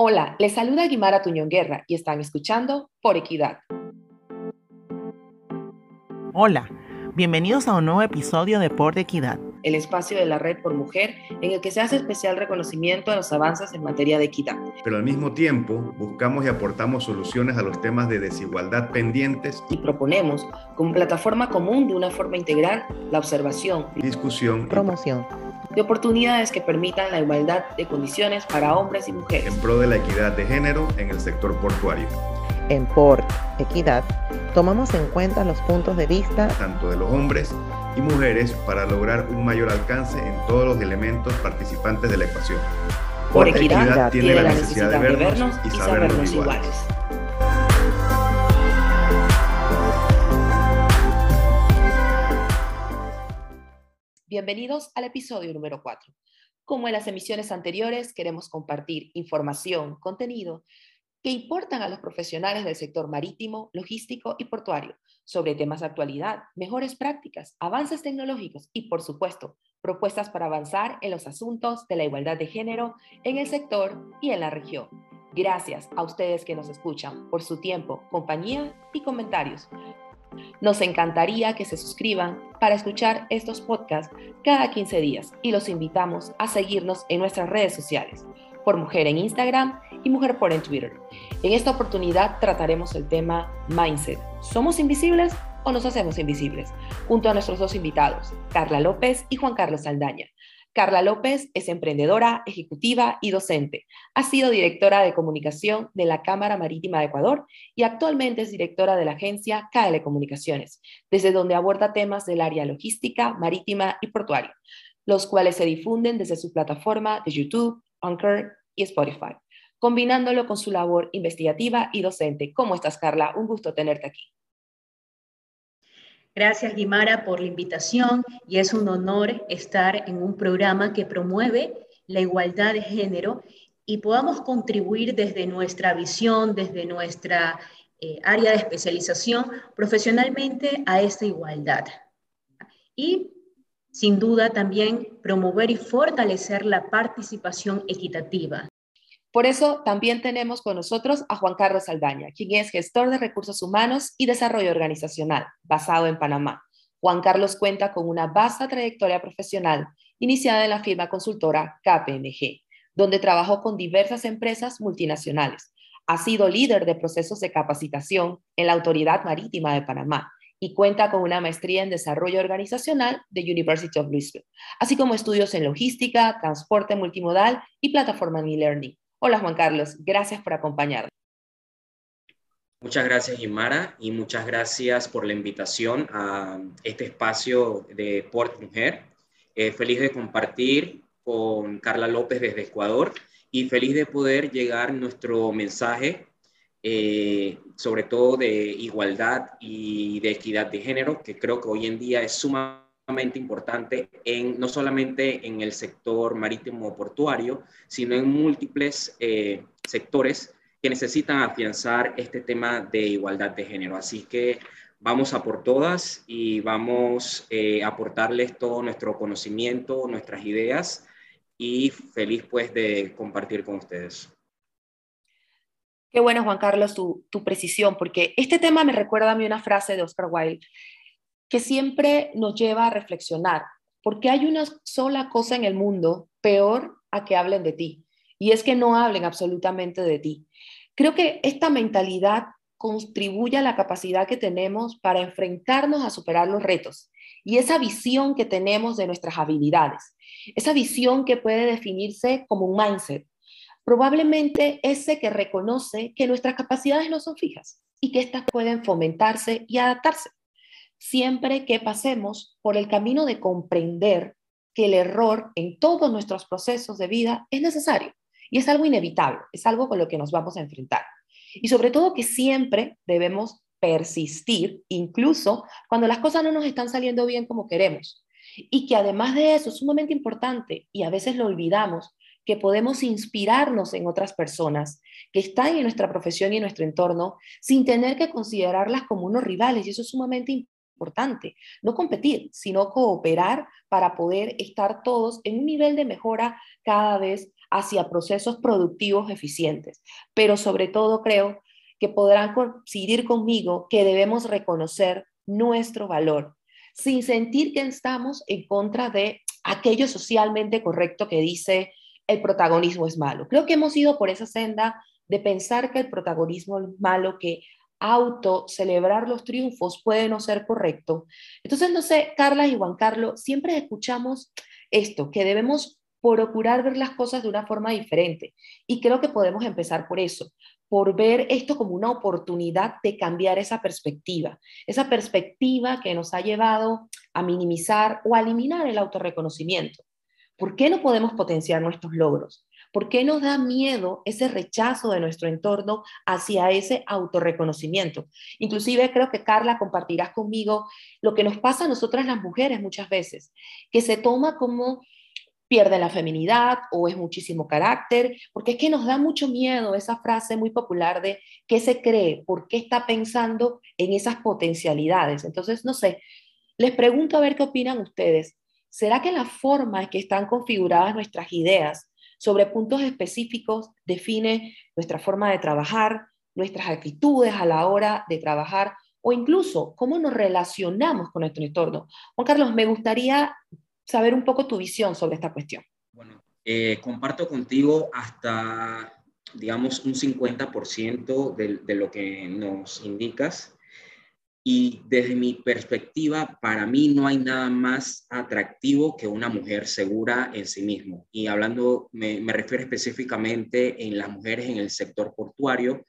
Hola, les saluda Guimara Tuñón Guerra y están escuchando Por Equidad. Hola, bienvenidos a un nuevo episodio de Por Equidad. El espacio de la Red por Mujer en el que se hace especial reconocimiento a los avances en materia de equidad. Pero al mismo tiempo buscamos y aportamos soluciones a los temas de desigualdad pendientes y proponemos como plataforma común de una forma integral la observación, discusión, promoción de oportunidades que permitan la igualdad de condiciones para hombres y mujeres. En pro de la equidad de género en el sector portuario. En Por Equidad, tomamos en cuenta los puntos de vista tanto de los hombres y mujeres para lograr un mayor alcance en todos los elementos participantes de la ecuación. Por, equidad, tiene, la necesidad, de vernos, y sabernos, iguales. Bienvenidos al episodio número 4. Como en las emisiones anteriores, queremos compartir información, contenido que importan a los profesionales del sector marítimo, logístico y portuario sobre temas de actualidad, mejores prácticas, avances tecnológicos y, por supuesto, propuestas para avanzar en los asuntos de la igualdad de género en el sector y en la región. Gracias a ustedes que nos escuchan por su tiempo, compañía y comentarios. Nos encantaría que se suscriban para escuchar estos podcasts cada 15 días y los invitamos a seguirnos en nuestras redes sociales, por Mujer en Instagram y Mujer por en Twitter. En esta oportunidad trataremos el tema Mindset. ¿Somos invisibles o nos hacemos invisibles? Junto a nuestros dos invitados, Carla López y Juan Carlos Saldaña, Carla López es emprendedora, ejecutiva y docente. Ha sido directora de comunicación de la Cámara Marítima de Ecuador y actualmente es directora de la agencia KL Comunicaciones, desde donde aborda temas del área logística, marítima y portuaria, los cuales se difunden desde su plataforma de YouTube, Anchor y Spotify, combinándolo con su labor investigativa y docente. ¿Cómo estás, Carla? Un gusto tenerte aquí. Gracias, Guimara, por la invitación y es un honor estar en un programa que promueve la igualdad de género y podamos contribuir desde nuestra visión, desde nuestra eh, área de especialización profesionalmente a esta igualdad. Y sin duda también promover y fortalecer la participación equitativa. Por eso también tenemos con nosotros a Juan Carlos Saldaña, quien es gestor de recursos humanos y desarrollo organizacional, basado en Panamá. Juan Carlos cuenta con una vasta trayectoria profesional iniciada en la firma consultora KPMG, donde trabajó con diversas empresas multinacionales. Ha sido líder de procesos de capacitación en la Autoridad Marítima de Panamá y cuenta con una maestría en desarrollo organizacional de University of Louisville, así como estudios en logística, transporte multimodal y plataforma e-learning. Hola Juan Carlos, gracias por acompañarnos. Muchas gracias, Imara, y muchas gracias por la invitación a este espacio de Port Mujer. Eh, feliz de compartir con Carla López desde Ecuador y feliz de poder llegar nuestro mensaje, eh, sobre todo de igualdad y de equidad de género, que creo que hoy en día es sumamente importante en, no solamente en el sector marítimo portuario, sino en múltiples eh, sectores que necesitan afianzar este tema de igualdad de género. Así que vamos a por todas y vamos eh, a aportarles todo nuestro conocimiento, nuestras ideas y feliz pues de compartir con ustedes. Qué bueno, Juan Carlos, tu, tu, precisión, porque este tema me recuerda a mí una frase de Oscar Wilde que siempre nos lleva a reflexionar, porque hay una sola cosa en el mundo peor a que hablen de ti, y es que no hablen absolutamente de ti. Creo que esta mentalidad contribuye a la capacidad que tenemos para enfrentarnos a superar los retos y esa visión que tenemos de nuestras habilidades, esa visión que puede definirse como un mindset, probablemente ese que reconoce que nuestras capacidades no son fijas y que éstas pueden fomentarse y adaptarse siempre que pasemos por el camino de comprender que el error en todos nuestros procesos de vida es necesario y es algo inevitable, es algo con lo que nos vamos a enfrentar. Y sobre todo que siempre debemos persistir, incluso cuando las cosas no nos están saliendo bien como queremos. Y que además de eso es sumamente importante y a veces lo olvidamos, que podemos inspirarnos en otras personas que están en nuestra profesión y en nuestro entorno sin tener que considerarlas como unos rivales. Y eso es sumamente importante. No competir, sino cooperar para poder estar todos en un nivel de mejora cada vez hacia procesos productivos eficientes. Pero sobre todo creo que podrán coincidir conmigo que debemos reconocer nuestro valor, sin sentir que estamos en contra de aquello socialmente correcto que dice el protagonismo es malo. Creo que hemos ido por esa senda de pensar que el protagonismo es malo, que auto celebrar los triunfos puede no ser correcto. Entonces, no sé, Carla y Juan Carlos, siempre escuchamos esto, que debemos procurar ver las cosas de una forma diferente. Y creo que podemos empezar por eso, por ver esto como una oportunidad de cambiar esa perspectiva, esa perspectiva que nos ha llevado a minimizar o a eliminar el autorreconocimiento. ¿Por qué no podemos potenciar nuestros logros? ¿Por qué nos da miedo ese rechazo de nuestro entorno hacia ese autorreconocimiento? Inclusive creo que Carla compartirás conmigo lo que nos pasa a nosotras las mujeres muchas veces, que se toma como pierde la feminidad o es muchísimo carácter, porque es que nos da mucho miedo esa frase muy popular de qué se cree, por qué está pensando en esas potencialidades. Entonces, no sé, les pregunto a ver qué opinan ustedes. ¿Será que la forma en que están configuradas nuestras ideas sobre puntos específicos define nuestra forma de trabajar, nuestras actitudes a la hora de trabajar o incluso cómo nos relacionamos con nuestro entorno? Juan Carlos, me gustaría saber un poco tu visión sobre esta cuestión. Bueno, eh, comparto contigo hasta, digamos, un 50% de, de lo que nos indicas. Y desde mi perspectiva, para mí no hay nada más atractivo que una mujer segura en sí mismo. Y hablando, me, me, refiero específicamente en las mujeres en el sector portuario,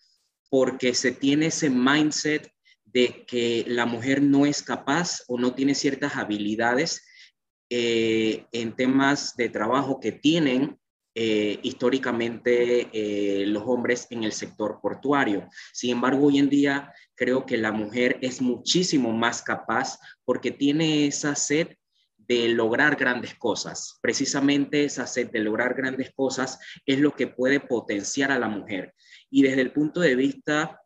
porque se tiene ese mindset de que la mujer no es capaz o no tiene ciertas habilidades eh, en temas de trabajo que tienen eh, históricamente eh, los hombres en el sector portuario. Sin embargo, hoy en día creo que la mujer es muchísimo más capaz porque tiene esa sed de lograr grandes cosas. Precisamente esa sed de lograr grandes cosas es lo que puede potenciar a la mujer. Y desde el punto de vista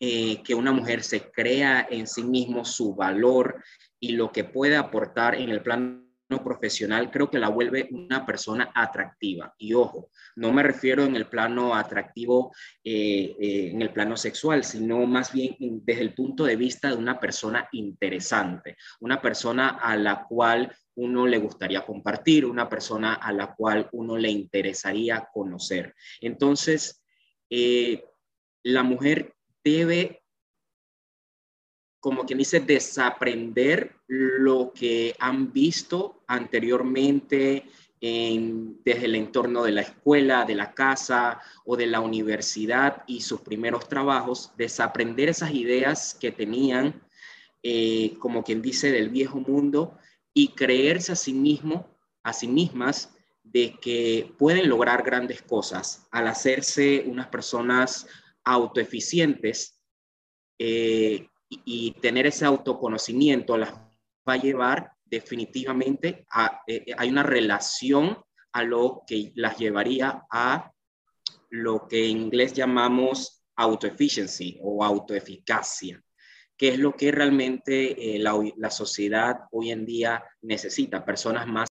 que una mujer se crea en sí mismo su valor y lo que puede aportar en el plano profesional creo que la vuelve una persona atractiva. Y ojo, no me refiero en el plano atractivo, eh, eh, en el plano sexual, sino más bien desde el punto de vista de una persona interesante, una persona a la cual uno le gustaría compartir, una persona a la cual uno le interesaría conocer. Entonces, eh, la mujer debe como quien dice, desaprender lo que han visto anteriormente desde el entorno de la escuela, de la casa o de la universidad y sus primeros trabajos, desaprender esas ideas que tenían, eh, como quien dice, del viejo mundo y creerse a sí mismo, a sí mismas, de que pueden lograr grandes cosas. Al hacerse unas personas autoeficientes eh, y, tener ese autoconocimiento las va a llevar definitivamente a, eh, eh, hay una relación a lo que las llevaría a lo que en inglés llamamos autoefficiency o autoeficacia, que es lo que realmente eh, la, la sociedad hoy en día necesita, personas más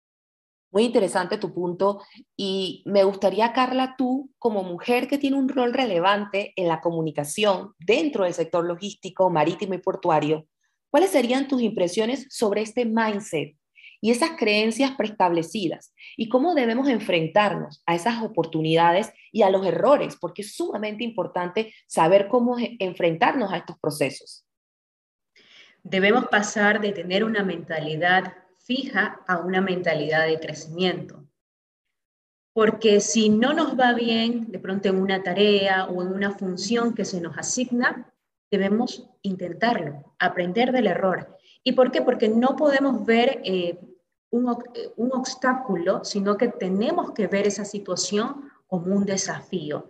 muy interesante tu punto y me gustaría, Carla, tú como mujer que tiene un rol relevante en la comunicación dentro del sector logístico, marítimo y portuario, ¿cuáles serían tus impresiones sobre este mindset y esas creencias preestablecidas y cómo debemos enfrentarnos a esas oportunidades y a los errores? Porque es sumamente importante saber cómo enfrentarnos a estos procesos. Debemos pasar de tener una mentalidad fija a una mentalidad de crecimiento. Porque si no nos va bien, de pronto en una tarea o en una función que se nos asigna, debemos intentarlo, aprender del error. ¿Y por qué? Porque no podemos ver eh, un, un obstáculo, sino que tenemos que ver esa situación como un desafío.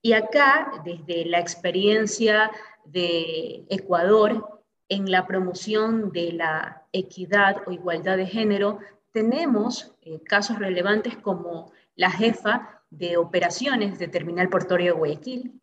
Y acá, desde la experiencia de Ecuador, en la promoción de la equidad o igualdad de género, tenemos eh, casos relevantes como la jefa de operaciones de Terminal Portuario de Guayaquil,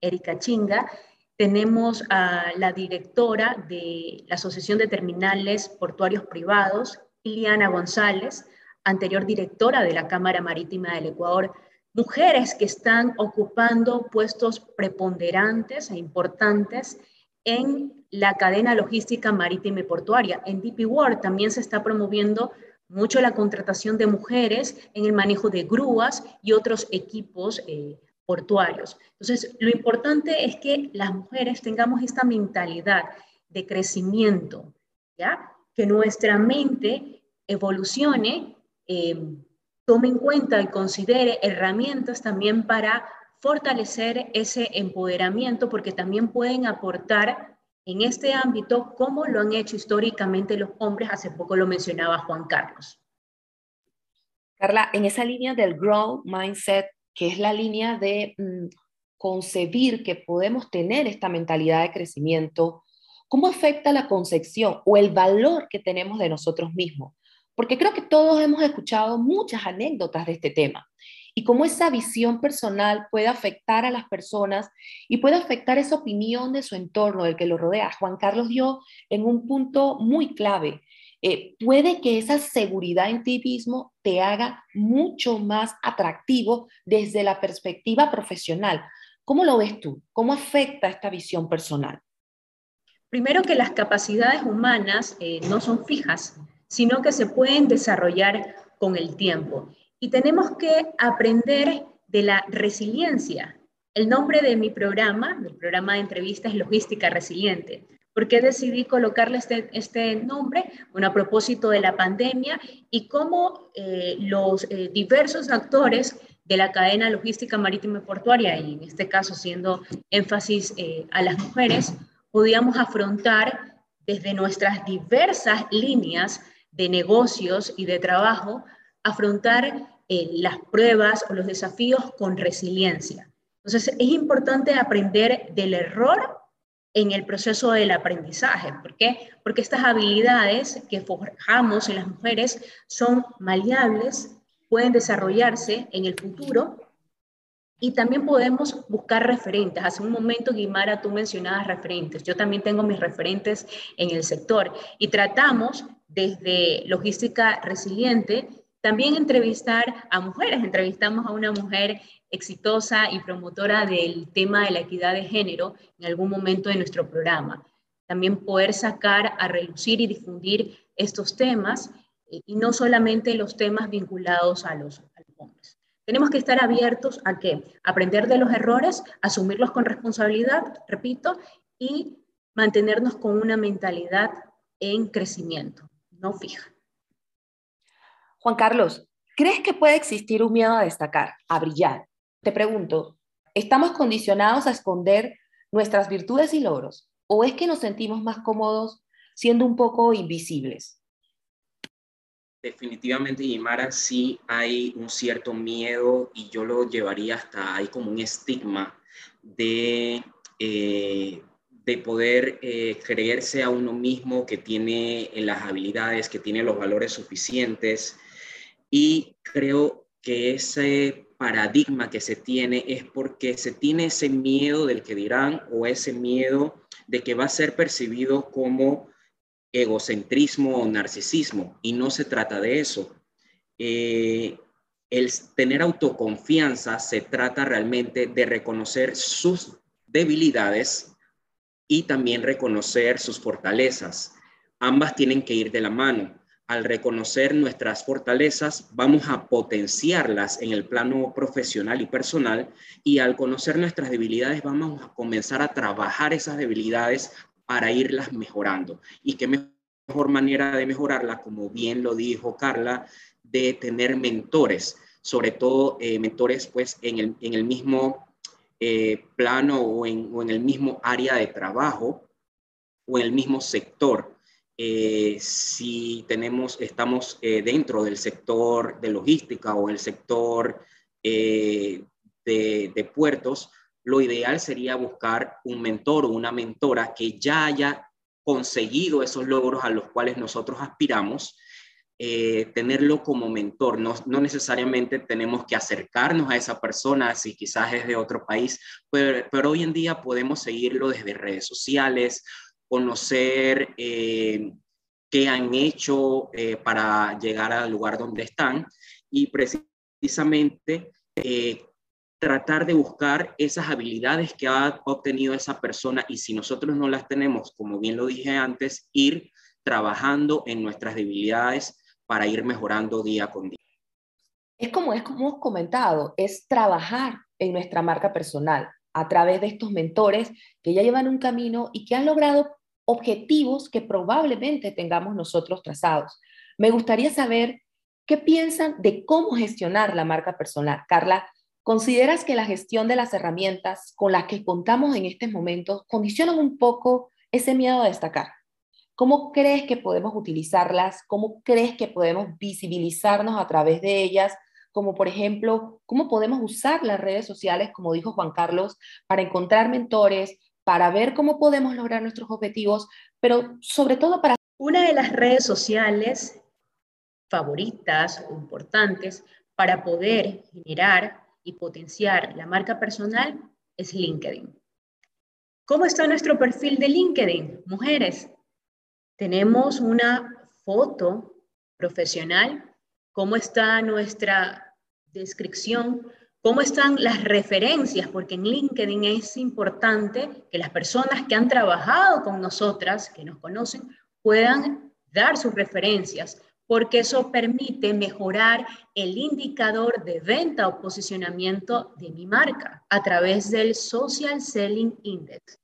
Erika Chinga, tenemos a la directora de la Asociación de Terminales Portuarios Privados, Iliana González, anterior directora de la Cámara Marítima del Ecuador, mujeres que están ocupando puestos preponderantes e importantes en la cadena logística marítima y portuaria. En DP World también se está promoviendo mucho la contratación de mujeres en el manejo de grúas y otros equipos eh, portuarios. Entonces, lo importante es que las mujeres tengamos esta mentalidad de crecimiento, ¿ya? Que nuestra mente evolucione, eh, tome en cuenta y considere herramientas también para fortalecer ese empoderamiento, porque también pueden aportar en este ámbito como lo han hecho históricamente los hombres. Hace poco lo mencionaba Juan Carlos. Carla, en esa línea del grow mindset, que es la línea de mm, concebir que podemos tener esta mentalidad de crecimiento, ¿cómo afecta la concepción o el valor que tenemos de nosotros mismos? Porque creo que todos hemos escuchado muchas anécdotas de este tema y cómo esa visión personal puede afectar a las personas y puede afectar esa opinión de su entorno, del que lo rodea. Juan Carlos dio en un punto muy clave. Eh, puede que esa seguridad en ti mismo te haga mucho más atractivo desde la perspectiva profesional. ¿Cómo lo ves tú? ¿Cómo afecta esta visión personal? Primero que las capacidades humanas eh, no son fijas, sino que se pueden desarrollar con el tiempo. Y tenemos que aprender de la resiliencia. El nombre de mi programa, del programa de entrevistas, es Logística Resiliente. ¿Por qué decidí colocarle este, este nombre? Bueno, a propósito de la pandemia y cómo eh, los eh, diversos actores de la cadena logística marítima y portuaria, y en este caso siendo énfasis eh, a las mujeres, podíamos afrontar desde nuestras diversas líneas de negocios y de trabajo, afrontar eh, las pruebas o los desafíos con resiliencia. Entonces, es importante aprender del error en el proceso del aprendizaje. ¿Por qué? Porque estas habilidades que forjamos en las mujeres son maleables, pueden desarrollarse en el futuro y también podemos buscar referentes. Hace un momento, Guimara, tú mencionabas referentes. Yo también tengo mis referentes en el sector y tratamos desde logística resiliente también entrevistar a mujeres. Entrevistamos a una mujer exitosa y promotora del tema de la equidad de género en algún momento de nuestro programa. También poder sacar a relucir y difundir estos temas eh, y no solamente los temas vinculados a los, hombres. Tenemos que estar abiertos a qué? Aprender de los errores, asumirlos con responsabilidad, repito, y mantenernos con una mentalidad en crecimiento, no fija. Juan Carlos, ¿crees que puede existir un miedo a destacar, a brillar? Te pregunto, ¿estamos condicionados a esconder nuestras virtudes y logros? ¿O es que nos sentimos más cómodos siendo un poco invisibles? Definitivamente, Yimara, sí hay un cierto miedo y yo lo llevaría hasta hay como un estigma de, eh, de poder eh, creerse a uno mismo que tiene las habilidades, que tiene los valores suficientes. Y creo que ese paradigma que se tiene es porque se tiene ese miedo del que dirán o ese miedo de que va a ser percibido como egocentrismo o narcisismo, y no se trata de eso. Eh, el tener autoconfianza se trata realmente de reconocer sus debilidades y también reconocer sus fortalezas. Ambas tienen que ir de la mano. Al reconocer nuestras fortalezas, vamos a potenciarlas en el plano profesional y personal y al conocer nuestras debilidades, vamos a comenzar a trabajar esas debilidades para irlas mejorando. Y qué mejor manera de mejorarla, como bien lo dijo Carla, de tener mentores, sobre todo eh, mentores pues en el, en el mismo eh, plano o en, o en, el mismo área de trabajo o en el mismo sector. Eh, si tenemos, estamos dentro del sector de logística o el sector de, de puertos, lo ideal sería buscar un mentor o una mentora que ya haya conseguido esos logros a los cuales nosotros aspiramos, eh, tenerlo como mentor. No, no, necesariamente tenemos que acercarnos a esa persona si quizás es de otro país, pero, pero hoy en día podemos seguirlo desde redes sociales, conocer eh, qué han hecho eh, para llegar al lugar donde están y precisamente eh, tratar de buscar esas habilidades que ha obtenido esa persona y si nosotros no las tenemos, como bien lo dije antes, ir trabajando en nuestras debilidades para ir mejorando día con día. Es como, es como hemos comentado, es trabajar en nuestra marca personal a través de estos mentores que ya llevan un camino y que han logrado objetivos que probablemente tengamos nosotros trazados. Me gustaría saber qué piensan de cómo gestionar la marca personal. Carla, ¿consideras que la gestión de las herramientas con las que contamos en estos momentos condicionan un poco ese miedo a destacar? ¿Cómo crees que podemos utilizarlas? ¿Cómo crees que podemos visibilizarnos a través de ellas? Como por ejemplo, ¿cómo podemos usar las redes sociales, como dijo Juan Carlos, para encontrar mentores, para ver cómo podemos lograr nuestros objetivos, pero sobre todo para... Una de las redes sociales favoritas o importantes para poder generar y potenciar la marca personal es LinkedIn. ¿Cómo está nuestro perfil de LinkedIn, mujeres? Tenemos una foto profesional, cómo está nuestra descripción, cómo están las referencias, porque en LinkedIn es importante que las personas que han trabajado con nosotras, que nos conocen, puedan dar sus referencias, porque eso permite mejorar el indicador de venta o posicionamiento de mi marca a través del Social Selling Index.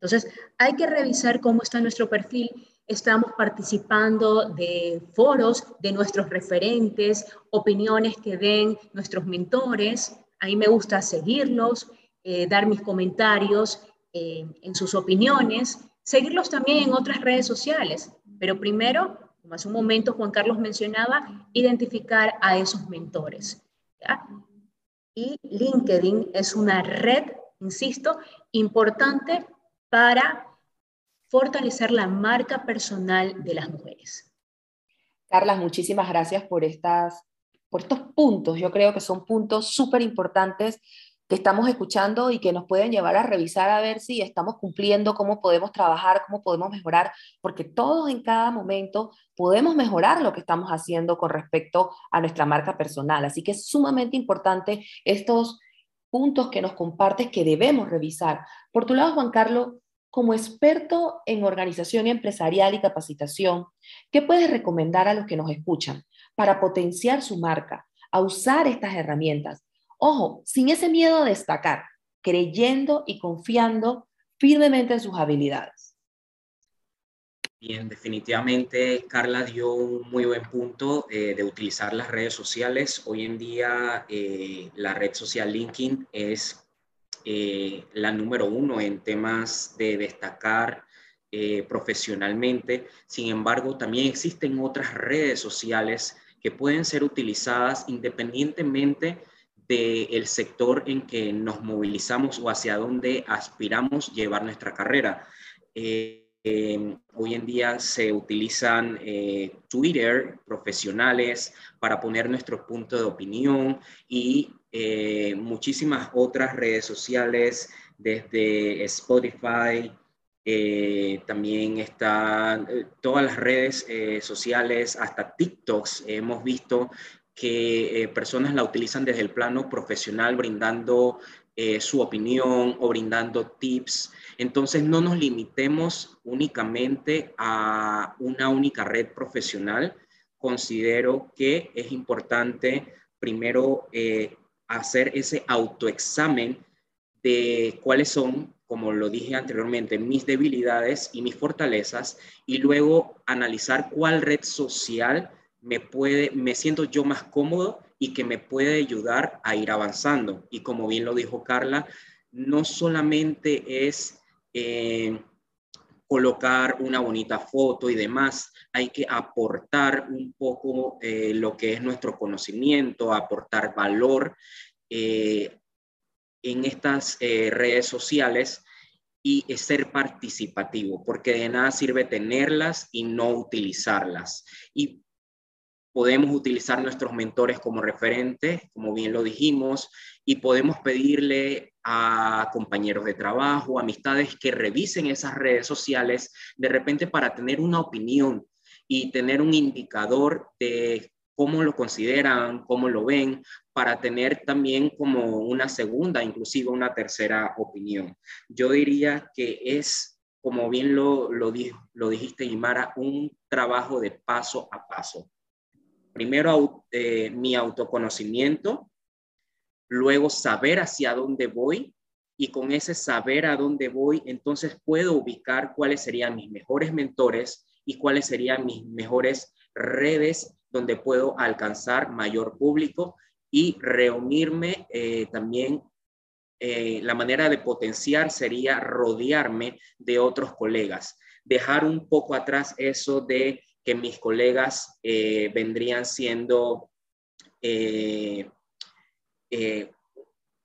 Entonces, hay que revisar cómo está nuestro perfil estamos participando de foros de nuestros referentes, opiniones que den nuestros mentores. A mí me gusta seguirlos, eh, dar mis comentarios eh, en sus opiniones, seguirlos también en otras redes sociales. Pero primero, como hace un momento Juan Carlos mencionaba, identificar a esos mentores. Y LinkedIn es una red, insisto, importante para fortalecer la marca personal de las mujeres. Carla, muchísimas gracias por, estas, por estos puntos. Yo creo que son puntos súper importantes que estamos escuchando y que nos pueden llevar a revisar a ver si estamos cumpliendo, cómo podemos trabajar, cómo podemos mejorar, porque todos en cada momento podemos mejorar lo que estamos haciendo con respecto a nuestra marca personal. Así que es sumamente importante estos puntos que nos compartes que debemos revisar. Por tu lado, Juan Carlos, como experto en organización empresarial y capacitación, ¿qué puedes recomendar a los que nos escuchan para potenciar su marca, a usar estas herramientas? Ojo, sin ese miedo a destacar, creyendo y confiando firmemente en sus habilidades. Bien, definitivamente Carla dio un muy buen punto eh, de utilizar las redes sociales. Hoy en día eh, la red social LinkedIn es eh, la número uno en temas de destacar eh, profesionalmente. Sin embargo, también existen otras redes sociales que pueden ser utilizadas independientemente del sector en que nos movilizamos o hacia dónde aspiramos llevar nuestra carrera. Eh, hoy en día se utilizan Twitter profesionales para poner nuestro punto de opinión y eh, muchísimas otras redes sociales, desde Spotify, eh, también están eh, todas las redes sociales, hasta TikToks. Hemos visto que personas la utilizan desde el plano profesional, brindando su opinión o brindando tips. Entonces, no nos limitemos únicamente a una única red profesional. Considero que es importante primero hacer ese autoexamen de cuáles son, como lo dije anteriormente, mis debilidades y mis fortalezas y luego analizar cuál red social me puede, me siento yo más cómodo y que me puede ayudar a ir avanzando. Y como bien lo dijo Carla, no solamente es eh, colocar una bonita foto y demás, hay que aportar un poco eh, lo que es nuestro conocimiento, aportar valor eh, en estas redes sociales y ser participativo, porque de nada sirve tenerlas y no utilizarlas. Y podemos utilizar nuestros mentores como referentes, como bien lo dijimos, y podemos pedirle a compañeros de trabajo, amistades que revisen esas redes sociales de repente para tener una opinión y tener un indicador de cómo lo consideran, cómo lo ven, para tener también como una segunda, inclusive una tercera opinión. Yo diría que es, como bien lo, lo, lo dijiste, Imara, un trabajo de paso a paso. Primero eh, mi autoconocimiento, luego saber hacia dónde voy y con ese saber a dónde voy, entonces puedo ubicar cuáles serían mis mejores mentores y cuáles serían mis mejores redes donde puedo alcanzar mayor público y reunirme eh, también. Eh, la manera de potenciar sería rodearme de otros colegas, dejar un poco atrás eso de que mis colegas eh, vendrían siendo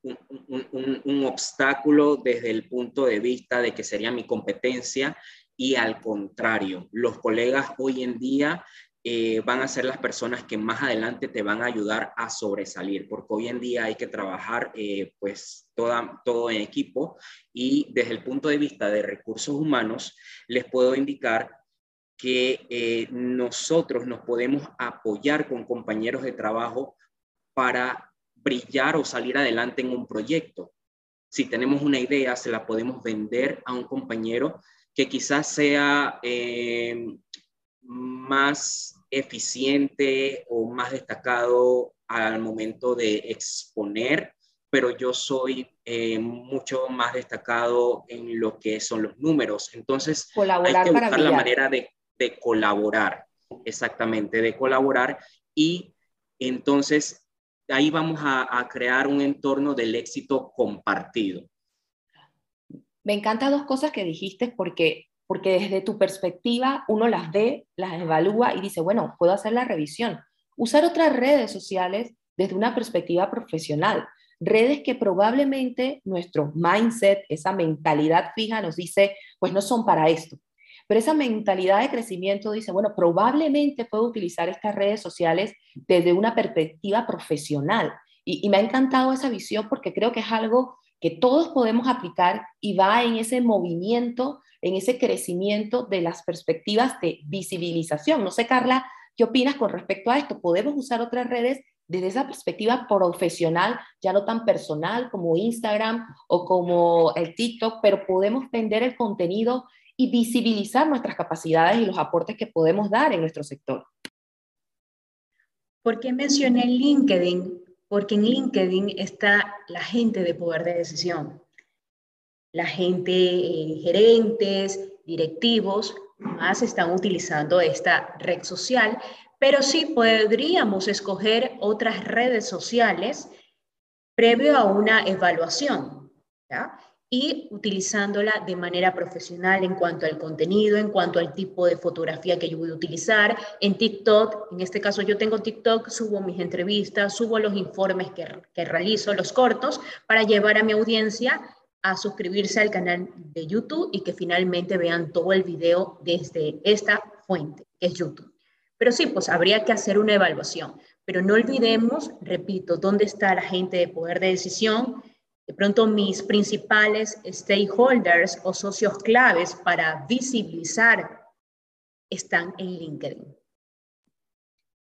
un, un, obstáculo desde el punto de vista de que sería mi competencia y al contrario, los colegas hoy en día eh, van a ser las personas que más adelante te van a ayudar a sobresalir, porque hoy en día hay que trabajar eh, pues toda, todo en equipo y desde el punto de vista de recursos humanos les puedo indicar que eh, nosotros nos podemos apoyar con compañeros de trabajo para brillar o salir adelante en un proyecto. Si tenemos una idea, se la podemos vender a un compañero que quizás sea más eficiente o más destacado al momento de exponer, pero yo soy eh, mucho más destacado en lo que son los números. Entonces, hay que buscar la manera de, de colaborar, exactamente, de colaborar y entonces ahí vamos a, crear un entorno del éxito compartido. Me encantan dos cosas que dijiste porque porque desde tu perspectiva uno las ve, las evalúa y dice, bueno, puedo hacer la revisión. Usar otras redes sociales desde una perspectiva profesional, redes que probablemente nuestro mindset, esa mentalidad fija nos dice, pues no son para esto. Pero esa mentalidad de crecimiento dice, bueno, probablemente puedo utilizar estas redes sociales desde una perspectiva profesional. Y, me ha encantado esa visión porque creo que es algo que todos podemos aplicar y va en ese movimiento en ese crecimiento de las perspectivas de visibilización. No sé, Carla, ¿qué opinas con respecto a esto? ¿Podemos usar otras redes desde esa perspectiva profesional, ya no tan personal como Instagram o como el TikTok, pero podemos vender el contenido y visibilizar nuestras capacidades y los aportes que podemos dar en nuestro sector? ¿Por qué mencioné LinkedIn? Porque en LinkedIn está la gente de poder de decisión la gente, eh, gerentes, directivos, más están utilizando esta red social, pero sí podríamos escoger otras redes sociales previo a una evaluación, y utilizándola de manera profesional en cuanto al contenido, en cuanto al tipo de fotografía que yo voy a utilizar. En TikTok, en este caso yo tengo TikTok, subo mis entrevistas, subo los informes que, que realizo, los cortos, para llevar a mi audiencia a suscribirse al canal de YouTube y que finalmente vean todo el video desde esta fuente, que es YouTube. Pero sí, pues habría que hacer una evaluación. Pero no olvidemos, repito, dónde está la gente de poder de decisión. De pronto mis principales stakeholders o socios claves para visibilizar están en LinkedIn.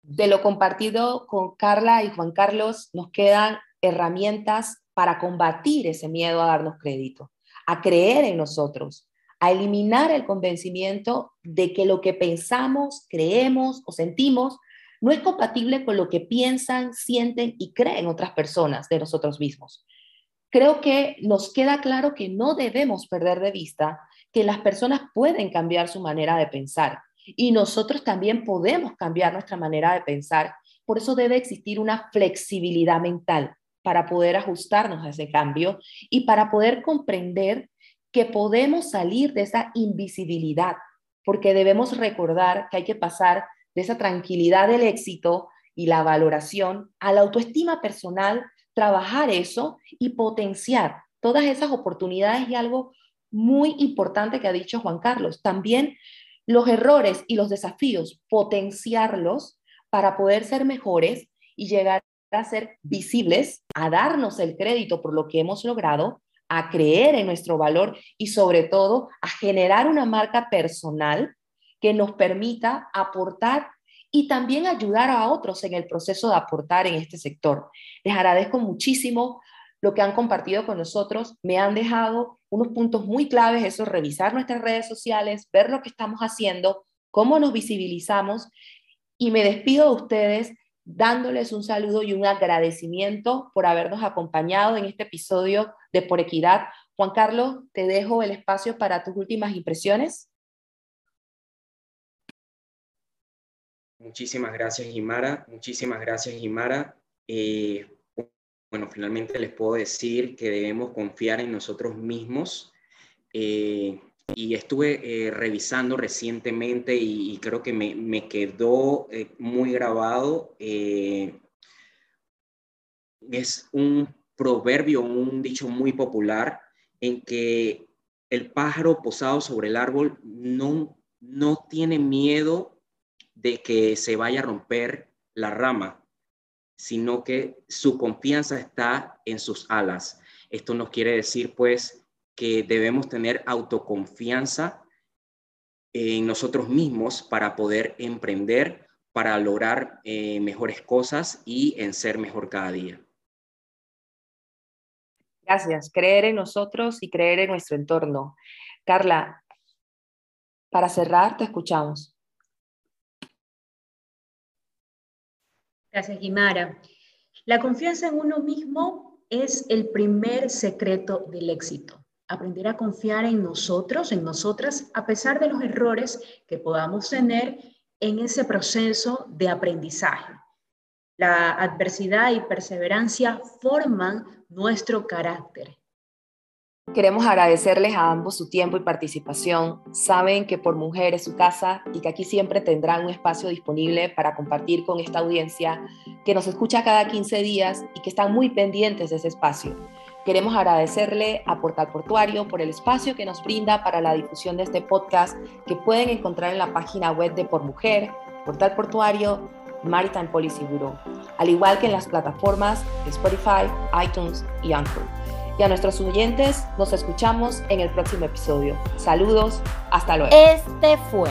De lo compartido con Carla y Juan Carlos, nos quedan herramientas para combatir ese miedo a darnos crédito, a creer en nosotros, a eliminar el convencimiento de que lo que pensamos, creemos o sentimos no es compatible con lo que piensan, sienten y creen otras personas de nosotros mismos. Creo que nos queda claro que no debemos perder de vista que las personas pueden cambiar su manera de pensar y nosotros también podemos cambiar nuestra manera de pensar. Por eso debe existir una flexibilidad mental para poder ajustarnos a ese cambio y para poder comprender que podemos salir de esa invisibilidad, porque debemos recordar que hay que pasar de esa tranquilidad del éxito y la valoración a la autoestima personal, trabajar eso y potenciar todas esas oportunidades y algo muy importante que ha dicho Juan Carlos, también los errores y los desafíos, potenciarlos para poder ser mejores y llegar a ser visibles, a darnos el crédito por lo que hemos logrado, a creer en nuestro valor y sobre todo a generar una marca personal que nos permita aportar y también ayudar a otros en el proceso de aportar en este sector. Les agradezco muchísimo lo que han compartido con nosotros. Me han dejado unos puntos muy claves, eso, revisar nuestras redes sociales, ver lo que estamos haciendo, cómo nos visibilizamos y me despido de ustedes dándoles un saludo y un agradecimiento por habernos acompañado en este episodio de Por Equidad. Juan Carlos, te dejo el espacio para tus últimas impresiones. Muchísimas gracias, Imara. Muchísimas gracias, Imara. Eh, bueno, finalmente les puedo decir que debemos confiar en nosotros mismos. Eh, y estuve eh, revisando recientemente y, creo que me, me quedó muy grabado. es un proverbio, un dicho muy popular en que el pájaro posado sobre el árbol no, no tiene miedo de que se vaya a romper la rama, sino que su confianza está en sus alas. Esto nos quiere decir, pues, que debemos tener autoconfianza en nosotros mismos para poder emprender, para lograr eh, mejores cosas y en ser mejor cada día. Gracias. Creer en nosotros y creer en nuestro entorno. Carla, para cerrar, te escuchamos. Gracias, Guimara. La confianza en uno mismo es el primer secreto del éxito. Aprender a confiar en nosotros, en nosotras, a pesar de los errores que podamos tener en ese proceso de aprendizaje. La adversidad y perseverancia forman nuestro carácter Queremos agradecerles a ambos su tiempo y participación. Saben que por Mujer es su casa y que aquí siempre tendrán un espacio disponible para compartir con esta audiencia que nos escucha cada 15 días y que están muy pendientes de ese espacio. Queremos agradecerle a Portal Portuario por el espacio que nos brinda para la difusión de este podcast que pueden encontrar en la página web de Por Mujer, Portal Portuario, Maritime Policy Bureau, al igual que en las plataformas de Spotify, iTunes y Anchor. Y a nuestros oyentes nos escuchamos en el próximo episodio. Saludos, hasta luego. Este fue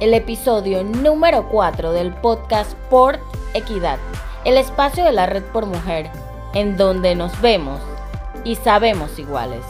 el episodio número 4 del podcast Port Equidad, el espacio de la Red por Mujer, en donde nos vemos y sabemos iguales.